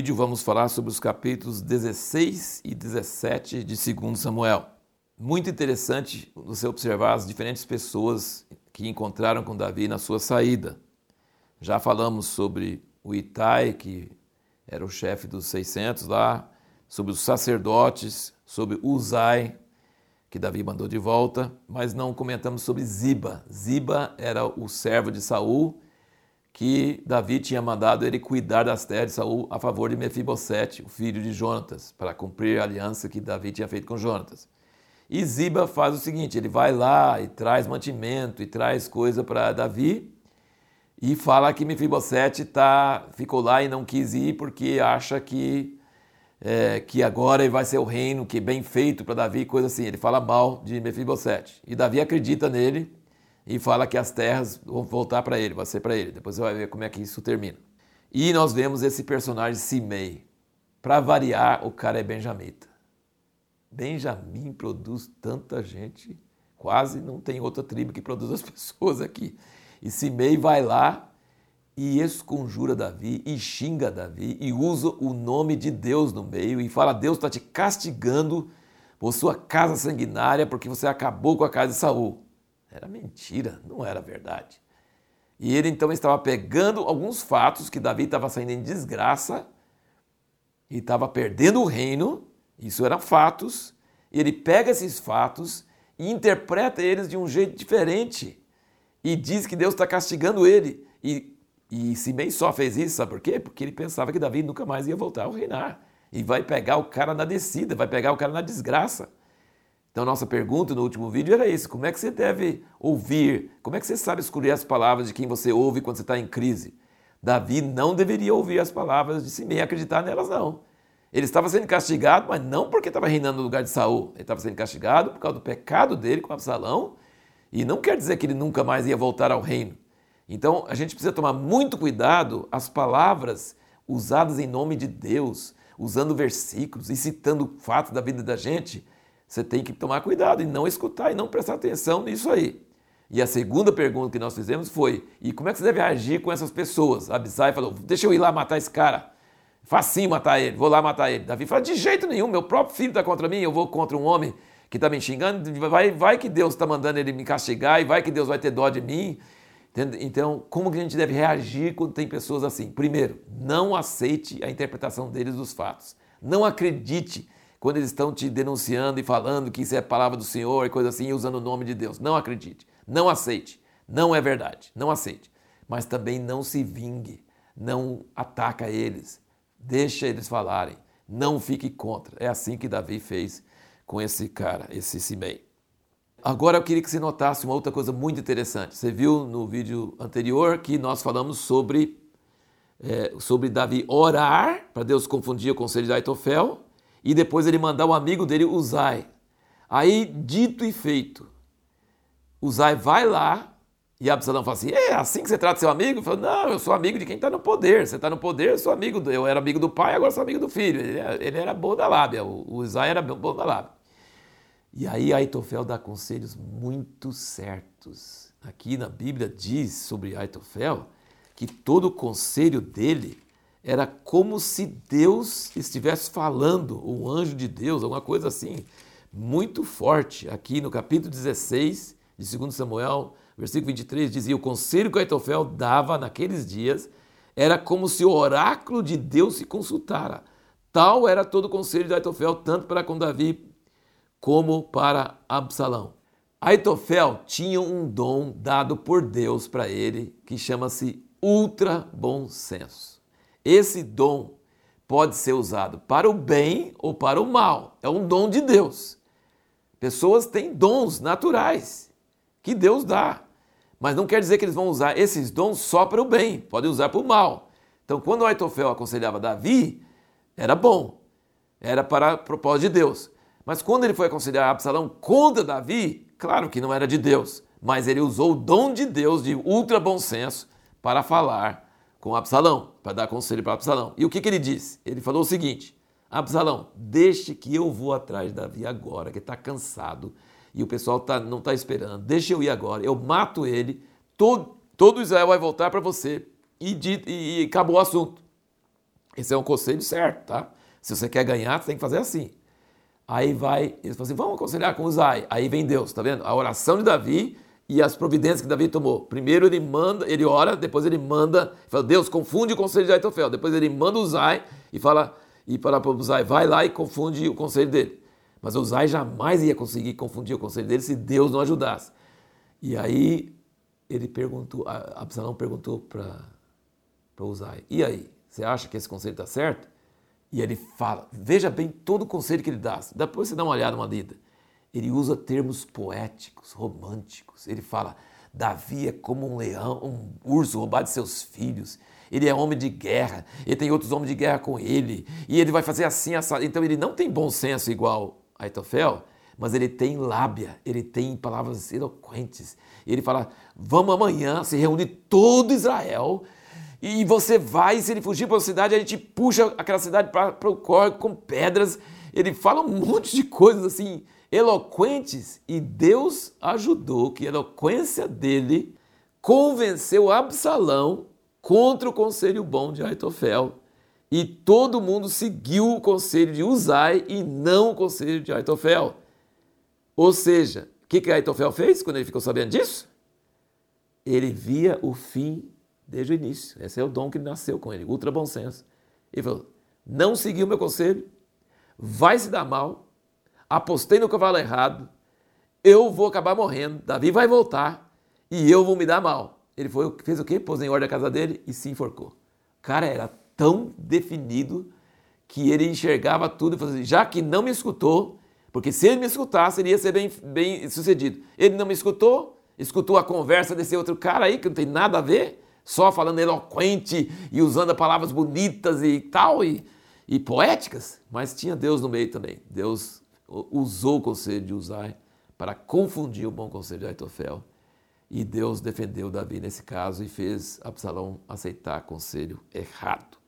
vídeo vamos falar sobre os capítulos 16 e 17 de 2 Samuel. Muito interessante você observar as diferentes pessoas que encontraram com Davi na sua saída. Já falamos sobre o Itai, que era o chefe dos 600 lá, sobre os sacerdotes, sobre Uzai, que Davi mandou de volta, mas não comentamos sobre Ziba. Ziba era o servo de Saul que Davi tinha mandado ele cuidar das terras de Saul a favor de Mefibosete, o filho de Jonatas, para cumprir a aliança que Davi tinha feito com Jonatas. E Ziba faz o seguinte, ele vai lá e traz mantimento e traz coisa para Davi e fala que Mefibosete tá, ficou lá e não quis ir porque acha que, é, que agora vai ser o reino que é bem feito para Davi, coisa assim. Ele fala mal de Mefibosete. E Davi acredita nele e fala que as terras vão voltar para ele, vai ser para ele. Depois você vai ver como é que isso termina. E nós vemos esse personagem Simei. Para variar, o cara é benjamita. Benjamim produz tanta gente, quase não tem outra tribo que produz as pessoas aqui. E Simei vai lá e esconjura Davi e xinga Davi e usa o nome de Deus no meio e fala: Deus está te castigando por sua casa sanguinária porque você acabou com a casa de Saul. Era mentira, não era verdade. E ele então estava pegando alguns fatos que Davi estava saindo em desgraça e estava perdendo o reino, isso eram fatos, e ele pega esses fatos e interpreta eles de um jeito diferente e diz que Deus está castigando ele. E, e Simei só fez isso, sabe por quê? Porque ele pensava que Davi nunca mais ia voltar a reinar. E vai pegar o cara na descida, vai pegar o cara na desgraça. Então, nossa pergunta no último vídeo era isso: como é que você deve ouvir? Como é que você sabe escolher as palavras de quem você ouve quando você está em crise? Davi não deveria ouvir as palavras de Simei e acreditar nelas, não. Ele estava sendo castigado, mas não porque estava reinando no lugar de Saul. Ele estava sendo castigado por causa do pecado dele com Absalão, e não quer dizer que ele nunca mais ia voltar ao reino. Então, a gente precisa tomar muito cuidado as palavras usadas em nome de Deus, usando versículos e citando fatos da vida da gente você tem que tomar cuidado e não escutar e não prestar atenção nisso aí. E a segunda pergunta que nós fizemos foi: e como é que você deve agir com essas pessoas? Abisai falou: deixa eu ir lá matar esse cara. Facinho matar ele, vou lá matar ele. Davi fala: de jeito nenhum, meu próprio filho está contra mim, eu vou contra um homem que está me xingando. Vai, vai que Deus está mandando ele me castigar e vai que Deus vai ter dó de mim. Então, como que a gente deve reagir quando tem pessoas assim? Primeiro, não aceite a interpretação deles dos fatos. Não acredite quando eles estão te denunciando e falando que isso é palavra do Senhor e coisa assim, usando o nome de Deus. Não acredite, não aceite, não é verdade, não aceite. Mas também não se vingue, não ataca eles, deixa eles falarem, não fique contra. É assim que Davi fez com esse cara, esse Simei. Agora eu queria que você notasse uma outra coisa muito interessante. Você viu no vídeo anterior que nós falamos sobre, é, sobre Davi orar para Deus confundir o conselho de Aitofel e depois ele mandar o amigo dele, Uzai. Aí, dito e feito, Uzai vai lá e Absalão fala assim: é assim que você trata seu amigo? Ele fala: não, eu sou amigo de quem está no poder. Você está no poder, eu sou amigo, do, eu era amigo do pai, agora sou amigo do filho. Ele, ele era bom da lábia, o, o Uzai era bom da lábia. E aí Aitofel dá conselhos muito certos. Aqui na Bíblia diz sobre Aitofel que todo o conselho dele era como se Deus estivesse falando, o anjo de Deus, alguma coisa assim, muito forte. Aqui no capítulo 16 de 2 Samuel, versículo 23, dizia: O conselho que Aitofel dava naqueles dias era como se o oráculo de Deus se consultara. Tal era todo o conselho de Aitofel, tanto para com Davi como para Absalão. Aitofel tinha um dom dado por Deus para ele que chama-se ultra bom senso. Esse dom pode ser usado para o bem ou para o mal. É um dom de Deus. Pessoas têm dons naturais que Deus dá, mas não quer dizer que eles vão usar esses dons só para o bem, podem usar para o mal. Então, quando Aitofel aconselhava Davi, era bom, era para propósito de Deus. Mas quando ele foi aconselhar Absalão contra Davi, claro que não era de Deus, mas ele usou o dom de Deus de ultra bom senso para falar com Absalão, para dar conselho para Absalão. E o que, que ele disse? Ele falou o seguinte: Absalão, deixe que eu vou atrás de Davi agora, que está cansado e o pessoal tá, não está esperando. Deixe eu ir agora, eu mato ele, todo, todo Israel vai voltar para você e, e, e acabou o assunto. Esse é um conselho certo, tá? Se você quer ganhar, você tem que fazer assim. Aí vai, eles falam assim, vamos aconselhar com Uzai. Aí vem Deus, tá vendo? A oração de Davi e as providências que Davi tomou. Primeiro ele manda, ele ora, depois ele manda, fala, Deus, confunde o conselho de Aitofel. Depois ele manda Uzai e fala, e fala para o Uzai, vai lá e confunde o conselho dele. Mas Uzai jamais ia conseguir confundir o conselho dele se Deus não ajudasse. E aí ele perguntou, Absalão perguntou para Uzai, e aí, você acha que esse conselho está certo? E ele fala, veja bem todo o conselho que ele dá. Depois você dá uma olhada, uma lida. Ele usa termos poéticos, românticos. Ele fala, Davi é como um leão, um urso roubado de seus filhos. Ele é homem de guerra, ele tem outros homens de guerra com ele, e ele vai fazer assim. Então ele não tem bom senso igual a Aitofel, mas ele tem lábia, ele tem palavras eloquentes. Ele fala: vamos amanhã se reúne todo Israel e você vai, se ele fugir para a cidade, a gente puxa aquela cidade para o córrego com pedras. Ele fala um monte de coisas assim eloquentes e Deus ajudou que a eloquência dele convenceu Absalão contra o conselho bom de Aitofel. E todo mundo seguiu o conselho de Uzai e não o conselho de Aitofel. Ou seja, o que, que Aitofel fez quando ele ficou sabendo disso? Ele via o fim desde o início. Esse é o dom que nasceu com ele, ultra bom senso. Ele falou: não seguiu meu conselho, vai se dar mal, apostei no cavalo errado, eu vou acabar morrendo, Davi vai voltar e eu vou me dar mal. Ele foi, fez o quê? Pôs em ordem a casa dele e se enforcou. O cara era tão definido que ele enxergava tudo e falou assim, já que não me escutou, porque se ele me escutasse, ele ia ser bem, bem sucedido. Ele não me escutou, escutou a conversa desse outro cara aí, que não tem nada a ver, só falando eloquente e usando palavras bonitas e tal, e, e poéticas, mas tinha Deus no meio também. Deus usou o conselho de Uzai para confundir o bom conselho de Aitofel. E Deus defendeu Davi nesse caso e fez Absalão aceitar conselho errado.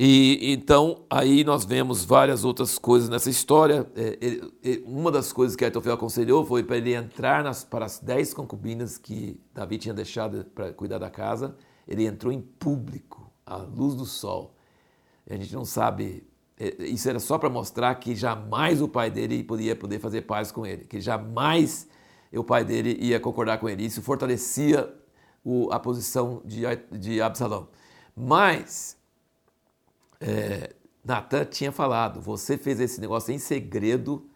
E então aí nós vemos várias outras coisas nessa história. É, uma das coisas que Aitofel aconselhou foi para ele entrar nas, para as dez concubinas que Davi tinha deixado para cuidar da casa. Ele entrou em público, à luz do sol. A gente não sabe. É, isso era só para mostrar que jamais o pai dele podia poder fazer paz com ele, que jamais o pai dele ia concordar com ele. Isso fortalecia a posição de, de Absalão. Mas é, Natan tinha falado: você fez esse negócio em segredo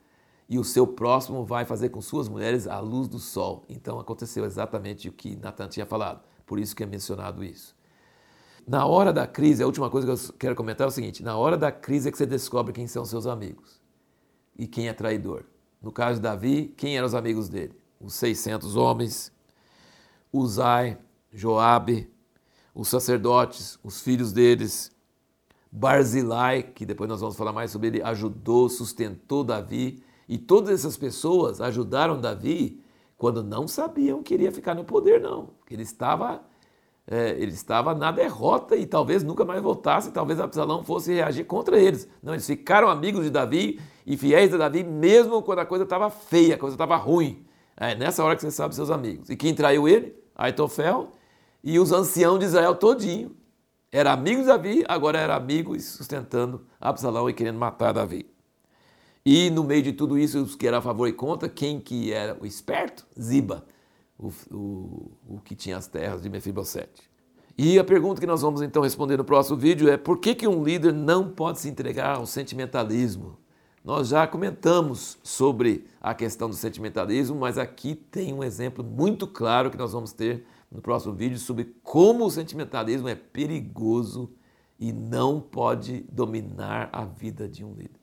e o seu próximo vai fazer com suas mulheres a luz do sol. Então aconteceu exatamente o que Natan tinha falado. Por isso que é mencionado isso. Na hora da crise, a última coisa que eu quero comentar é o seguinte: na hora da crise é que você descobre quem são seus amigos e quem é traidor. No caso de Davi, quem eram os amigos dele? Os 600 homens, Uzai, Joabe, os sacerdotes, os filhos deles, Barzilai, que depois nós vamos falar mais sobre ele, ajudou, sustentou Davi. E todas essas pessoas ajudaram Davi quando não sabiam que ele ia ficar no poder, não. Ele estava, é, ele estava na derrota e talvez nunca mais voltasse, talvez Absalão fosse reagir contra eles. Não, eles ficaram amigos de Davi e fiéis a Davi, mesmo quando a coisa estava feia, a coisa estava ruim. É nessa hora que você sabe seus amigos. E quem traiu ele? Aitofel e os anciãos de Israel todinho. Era amigo de Davi, agora era amigo e sustentando Absalão e querendo matar Davi. E no meio de tudo isso, os que eram a favor e contra, quem que era o esperto? Ziba, o, o, o que tinha as terras de Mefibosete. E a pergunta que nós vamos então responder no próximo vídeo é por que, que um líder não pode se entregar ao sentimentalismo? Nós já comentamos sobre a questão do sentimentalismo, mas aqui tem um exemplo muito claro que nós vamos ter no próximo vídeo sobre como o sentimentalismo é perigoso e não pode dominar a vida de um líder.